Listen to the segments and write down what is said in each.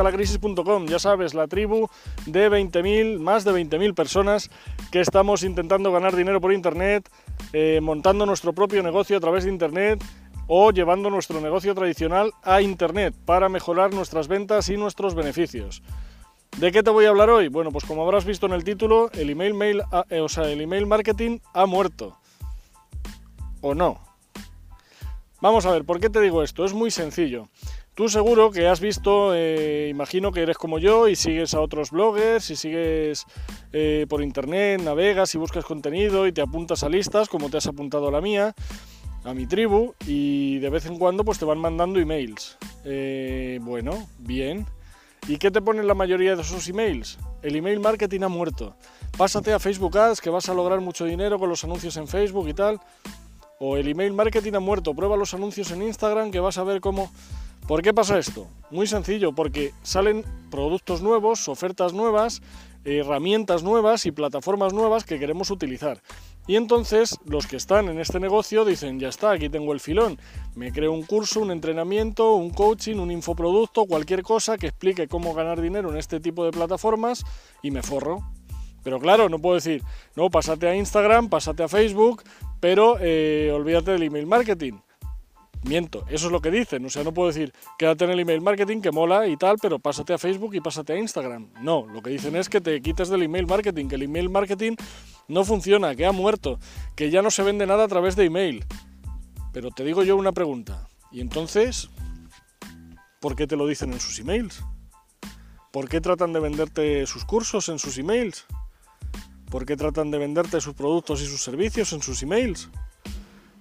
evitalacrisis.com, ya sabes, la tribu de 20.000, más de 20.000 personas que estamos intentando ganar dinero por Internet, eh, montando nuestro propio negocio a través de Internet o llevando nuestro negocio tradicional a Internet para mejorar nuestras ventas y nuestros beneficios. ¿De qué te voy a hablar hoy? Bueno, pues como habrás visto en el título, el email, mail, eh, o sea, el email marketing ha muerto. ¿O no? Vamos a ver, ¿por qué te digo esto? Es muy sencillo. Tú seguro que has visto, eh, imagino que eres como yo y sigues a otros bloggers y sigues eh, por internet, navegas y buscas contenido y te apuntas a listas como te has apuntado a la mía, a mi tribu y de vez en cuando pues te van mandando emails. bueno, bien. ¿Y qué te ponen la mayoría de esos emails? El email marketing ha muerto. Pásate a Facebook Ads que vas a lograr mucho dinero con los anuncios en Facebook y tal. O el email marketing ha muerto. Prueba los anuncios en Instagram que vas a ver cómo... ¿Por qué pasa esto? Muy sencillo, porque salen productos nuevos, ofertas nuevas, herramientas nuevas y plataformas nuevas que queremos utilizar. Y entonces los que están en este negocio dicen, ya está, aquí tengo el filón, me creo un curso, un entrenamiento, un coaching, un infoproducto, cualquier cosa que explique cómo ganar dinero en este tipo de plataformas y me forro. Pero claro, no puedo decir, no, pásate a Instagram, pásate a Facebook, pero eh, olvídate del email marketing. Miento, eso es lo que dicen. O sea, no puedo decir, quédate en el email marketing que mola y tal, pero pásate a Facebook y pásate a Instagram. No, lo que dicen es que te quites del email marketing, que el email marketing no funciona, que ha muerto, que ya no se vende nada a través de email. Pero te digo yo una pregunta. ¿Y entonces por qué te lo dicen en sus emails? ¿Por qué tratan de venderte sus cursos en sus emails? ¿Por qué tratan de venderte sus productos y sus servicios en sus emails?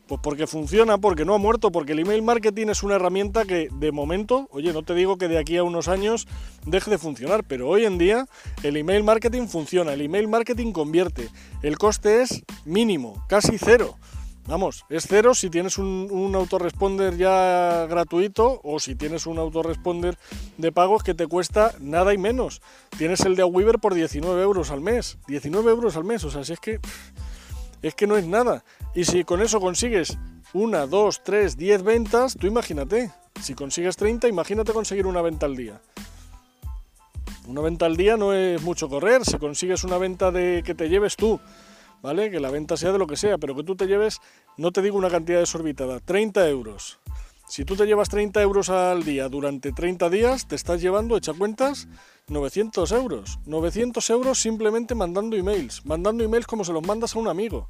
Pues porque funciona, porque no ha muerto, porque el email marketing es una herramienta que de momento, oye, no te digo que de aquí a unos años deje de funcionar, pero hoy en día el email marketing funciona, el email marketing convierte, el coste es mínimo, casi cero. Vamos, es cero si tienes un, autoresponder ya gratuito o si tienes un autoresponder de pagos que te cuesta nada y menos. Tienes el de Weaver por 19 euros al mes. 19 euros al mes, o sea, si es que es que no es nada. Y si con eso consigues una, dos, tres, diez ventas, tú imagínate. Si consigues 30, imagínate conseguir una venta al día. Una venta al día no es mucho correr. Si consigues una venta de que te lleves tú, ¿vale? Que la venta sea de lo que sea, pero que tú te lleves, no te digo una cantidad desorbitada, 30 euros. Si tú te llevas 30 euros al día durante 30 días, te estás llevando, echa cuentas, 900 euros. 900 euros simplemente mandando emails. Mandando emails como se los mandas a un amigo.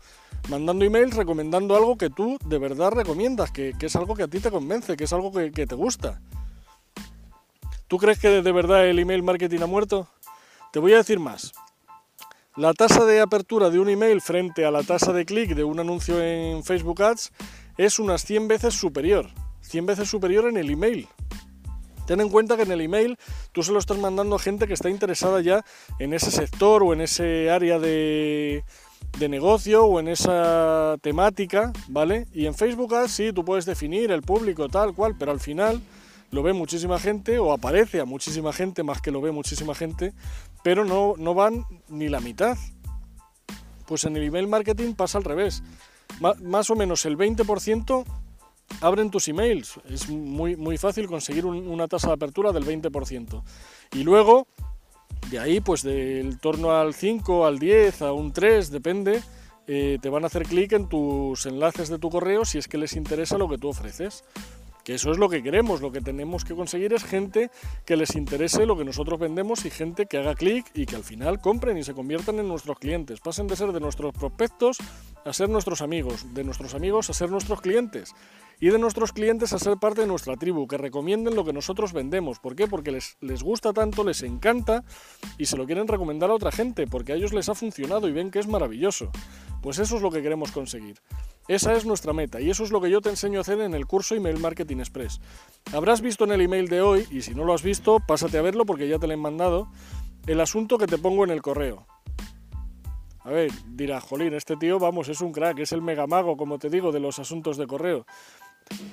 Mandando emails recomendando algo que tú de verdad recomiendas, que, es algo que a ti te convence, que es algo que, que te gusta. ¿Tú crees que de verdad el email marketing ha muerto? Te voy a decir más. La tasa de apertura de un email frente a la tasa de clic de un anuncio en Facebook Ads es unas 100 veces superior. 100 veces superior en el email. Ten en cuenta que en el email tú se lo estás mandando a gente que está interesada ya en ese sector o en ese área de, de negocio o en esa temática, ¿vale? Y en Facebook Ads sí, tú puedes definir el público tal cual, pero al final lo ve muchísima gente o aparece a muchísima gente más que lo ve muchísima gente, pero no, no van ni la mitad. Pues en el email marketing pasa al revés. más o menos el 20% abren tus emails. Es muy, muy fácil conseguir una tasa de apertura del 20%. Y luego, de ahí, pues del torno al 5, al 10, a un 3, depende, eh, te van a hacer clic en tus enlaces de tu correo si es que les interesa lo que tú ofreces. Que eso es lo que queremos, lo que tenemos que conseguir es gente que les interese lo que nosotros vendemos y gente que haga clic y que al final compren y se conviertan en nuestros clientes. Pasen de ser de nuestros prospectos a ser nuestros amigos, de nuestros amigos a ser nuestros clientes y de nuestros clientes a ser parte de nuestra tribu, que recomienden lo que nosotros vendemos. ¿Por qué? Porque les, les gusta tanto, les encanta y se lo quieren recomendar a otra gente, porque a ellos les ha funcionado y ven que es maravilloso. Pues eso es lo que queremos conseguir. Esa es nuestra meta y eso es lo que yo te enseño a hacer en el curso Email Marketing Express. Habrás visto en el email de hoy, y si no lo has visto, pásate a verlo porque ya te lo he mandado, el asunto que te pongo en el correo. A ver, dirá, jolín, este tío, vamos, es un crack, es el megamago, como te digo, de los asuntos de correo.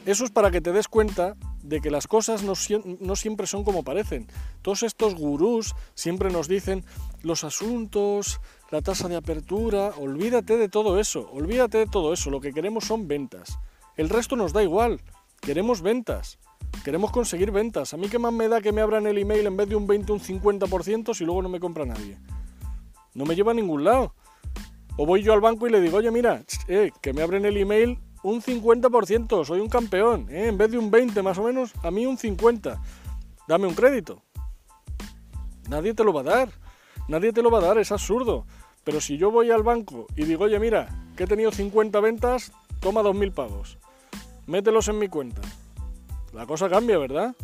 Eso es para que te des cuenta de que las cosas no, siempre son como parecen. Todos estos gurús siempre nos dicen los asuntos, la tasa de apertura, olvídate de todo eso, olvídate de todo eso, lo que queremos son ventas. El resto nos da igual, queremos ventas. Queremos conseguir ventas. A mí qué más me da que me abran el email en vez de un 20 un 50% si luego no me compra nadie. No me lleva a ningún lado. O voy yo al banco y le digo, oye, mira, eh, que me abren el email un 50%, soy un campeón, eh, en vez de un 20 más o menos, a mí un 50. Dame un crédito. Nadie te lo va a dar. Nadie te lo va a dar, es absurdo. Pero si yo voy al banco y digo, oye, mira, que he tenido 50 ventas, toma 2.000 pavos. Mételos en mi cuenta. La cosa cambia, ¿verdad?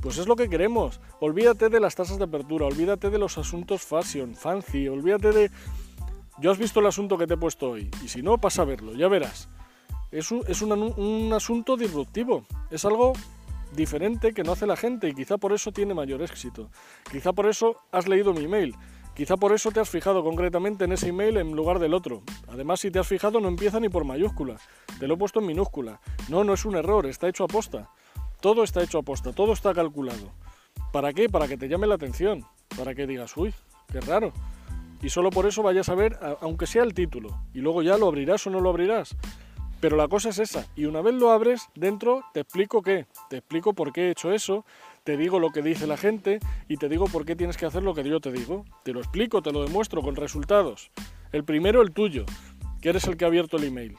Pues es lo que queremos. Olvídate de las tasas de apertura, olvídate de los asuntos fashion, fancy, olvídate de... Yo has visto el asunto que te he puesto hoy, y si no, pasa a verlo, ya verás. Es un, asunto disruptivo, es algo diferente que no hace la gente y quizá por eso tiene mayor éxito. Quizá por eso has leído mi email. Quizá por eso te has fijado concretamente en ese email en lugar del otro. Además, si te has fijado, no empieza ni por mayúscula. Te lo he puesto en minúscula. No, no es un error, está hecho a posta. Todo está hecho a posta, todo está calculado. ¿Para qué? Para que te llame la atención, para que digas, uy, qué raro. Y solo por eso vayas a ver, aunque sea el título, y luego ya lo abrirás o no lo abrirás. Pero la cosa es esa, y una vez lo abres, dentro te explico qué, te explico por qué he hecho eso, te digo lo que dice la gente y te digo por qué tienes que hacer lo que yo te digo. Te lo explico, te lo demuestro con resultados. El primero, el tuyo, que eres el que ha abierto el email.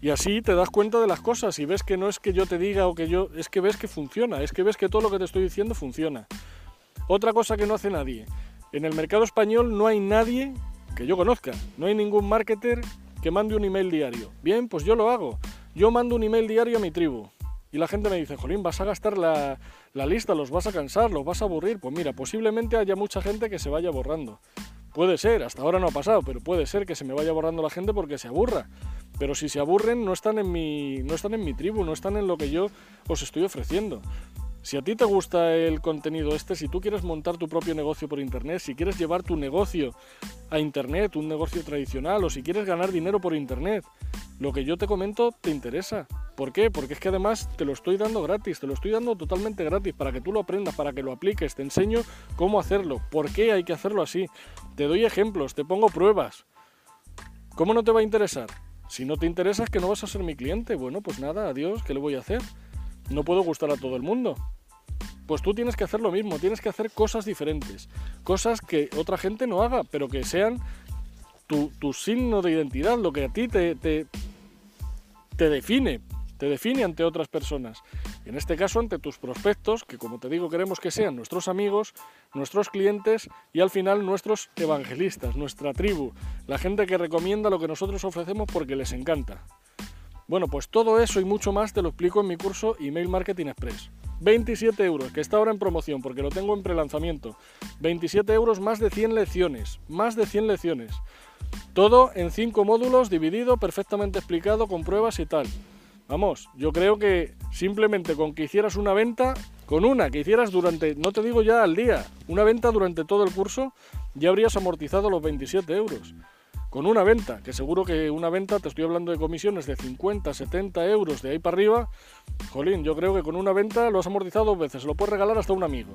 Y así te das cuenta de las cosas y ves que no es que yo te diga o que yo, es que ves que funciona, es que ves que todo lo que te estoy diciendo funciona. Otra cosa que no hace nadie. En el mercado español no hay nadie que yo conozca, no hay ningún marketer que mande un email diario. Bien, pues yo lo hago. Yo mando un email diario a mi tribu. Y la gente me dice, Jolín, vas a gastar la, la lista, los vas a cansar, los vas a aburrir. Pues mira, posiblemente haya mucha gente que se vaya borrando. Puede ser, hasta ahora no ha pasado, pero puede ser que se me vaya borrando la gente porque se aburra. Pero si se aburren, no están en mi, no están en mi tribu, no están en lo que yo os estoy ofreciendo. Si a ti te gusta el contenido este, si tú quieres montar tu propio negocio por internet, si quieres llevar tu negocio a internet, un negocio tradicional, o si quieres ganar dinero por internet, lo que yo te comento te interesa. ¿Por qué? Porque es que además te lo estoy dando gratis, te lo estoy dando totalmente gratis para que tú lo aprendas, para que lo apliques, te enseño cómo hacerlo, por qué hay que hacerlo así. Te doy ejemplos, te pongo pruebas. ¿Cómo no te va a interesar? Si no te interesa es que no vas a ser mi cliente. Bueno, pues nada, adiós, ¿qué le voy a hacer? No puedo gustar a todo el mundo. Pues tú tienes que hacer lo mismo, tienes que hacer cosas diferentes, cosas que otra gente no haga, pero que sean tu, signo de identidad, lo que a ti te, define, te define ante otras personas. En este caso ante tus prospectos, que como te digo queremos que sean nuestros amigos, nuestros clientes y al final nuestros evangelistas, nuestra tribu, la gente que recomienda lo que nosotros ofrecemos porque les encanta. Bueno, pues todo eso y mucho más te lo explico en mi curso Email Marketing Express. 27 euros, que está ahora en promoción porque lo tengo en prelanzamiento. 27 euros más de 100 lecciones, más de 100 lecciones. Todo en 5 módulos, dividido, perfectamente explicado, con pruebas y tal. Vamos, yo creo que simplemente con que hicieras una venta, con una que hicieras durante, no te digo ya al día, una venta durante todo el curso, ya habrías amortizado los 27 euros. Con una venta, que seguro que una venta, te estoy hablando de comisiones de 50, 70 euros de ahí para arriba, jolín, yo creo que con una venta lo has amortizado dos veces, lo puedes regalar hasta un amigo.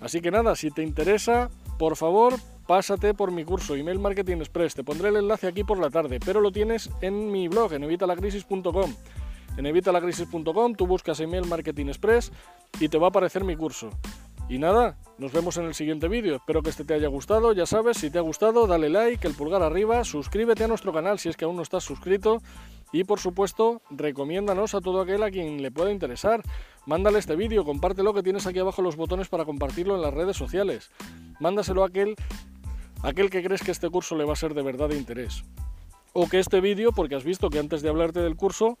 Así que nada, si te interesa, por favor, pásate por mi curso Email Marketing Express. Te pondré el enlace aquí por la tarde, pero lo tienes en mi blog, en evitalacrisis.com. En evitalacrisis.com tú buscas Email Marketing Express y te va a aparecer mi curso. Y nada, nos vemos en el siguiente vídeo. Espero que este te haya gustado. Ya sabes, si te ha gustado, dale like, el pulgar arriba, suscríbete a nuestro canal si es que aún no estás suscrito. Y por supuesto, recomiéndanos a todo aquel a quien le pueda interesar. Mándale este vídeo, compártelo que tienes aquí abajo los botones para compartirlo en las redes sociales. Mándaselo a aquel, aquel que crees que este curso le va a ser de verdad de interés. O que este vídeo, porque has visto que antes de hablarte del curso,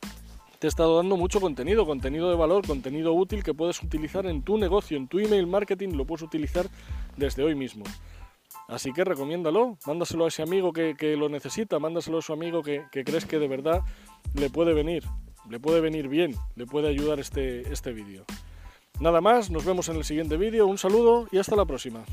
te he estado dando mucho contenido, contenido de valor, contenido útil que puedes utilizar en tu negocio, en tu email marketing, lo puedes utilizar desde hoy mismo. Así que recomiéndalo, mándaselo a ese amigo que, lo necesita, mándaselo a su amigo que, crees que de verdad le puede venir, le puede venir bien, le puede ayudar este, este vídeo. Nada más, nos vemos en el siguiente vídeo, un saludo y hasta la próxima.